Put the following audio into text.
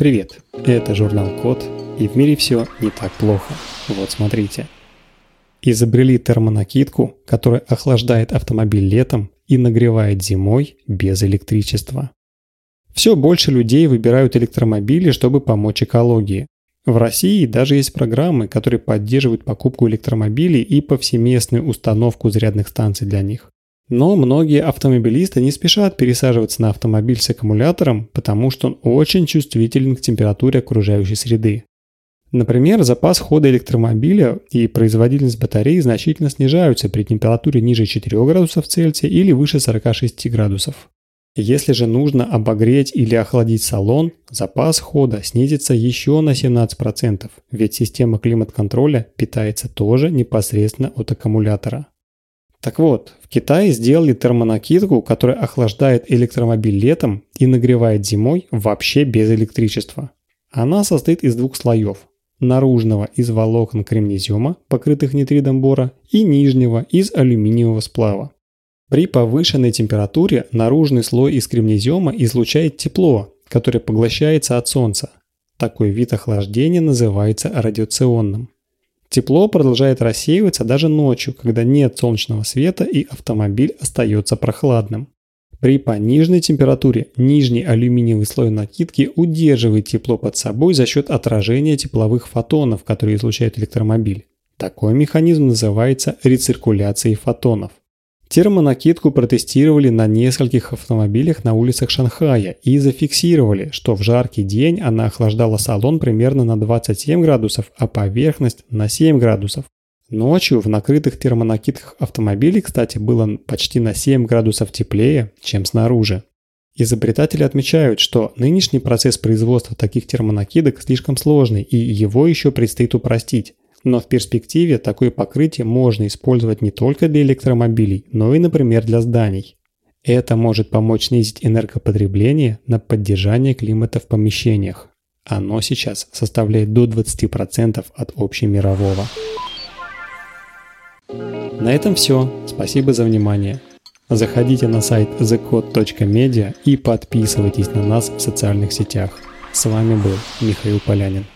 Привет, это журнал Код, и в мире все не так плохо. Вот смотрите. Изобрели термонакидку, которая охлаждает автомобиль летом и нагревает зимой без электричества. Все больше людей выбирают электромобили, чтобы помочь экологии. В России даже есть программы, которые поддерживают покупку электромобилей и повсеместную установку зарядных станций для них. Но многие автомобилисты не спешат пересаживаться на автомобиль с аккумулятором, потому что он очень чувствителен к температуре окружающей среды. Например, запас хода электромобиля и производительность батареи значительно снижаются при температуре ниже 4 градусов Цельсия или выше 46 градусов. Если же нужно обогреть или охладить салон, запас хода снизится еще на 17%, ведь система климат-контроля питается тоже непосредственно от аккумулятора. Так вот, в Китае сделали термонакидку, которая охлаждает электромобиль летом и нагревает зимой вообще без электричества. Она состоит из двух слоев. Наружного из волокон кремнезиума, покрытых нитридом бора, и нижнего из алюминиевого сплава. При повышенной температуре наружный слой из кремнезиума излучает тепло, которое поглощается от солнца. Такой вид охлаждения называется радиационным. Тепло продолжает рассеиваться даже ночью, когда нет солнечного света и автомобиль остается прохладным. При пониженной температуре нижний алюминиевый слой накидки удерживает тепло под собой за счет отражения тепловых фотонов, которые излучает электромобиль. Такой механизм называется рециркуляцией фотонов. Термонакидку протестировали на нескольких автомобилях на улицах Шанхая и зафиксировали, что в жаркий день она охлаждала салон примерно на 27 градусов, а поверхность на 7 градусов. Ночью в накрытых термонакидках автомобилей, кстати, было почти на 7 градусов теплее, чем снаружи. Изобретатели отмечают, что нынешний процесс производства таких термонакидок слишком сложный и его еще предстоит упростить. Но в перспективе такое покрытие можно использовать не только для электромобилей, но и, например, для зданий. Это может помочь снизить энергопотребление на поддержание климата в помещениях. Оно сейчас составляет до 20% от общемирового. На этом все. Спасибо за внимание. Заходите на сайт thecode.media и подписывайтесь на нас в социальных сетях. С вами был Михаил Полянин.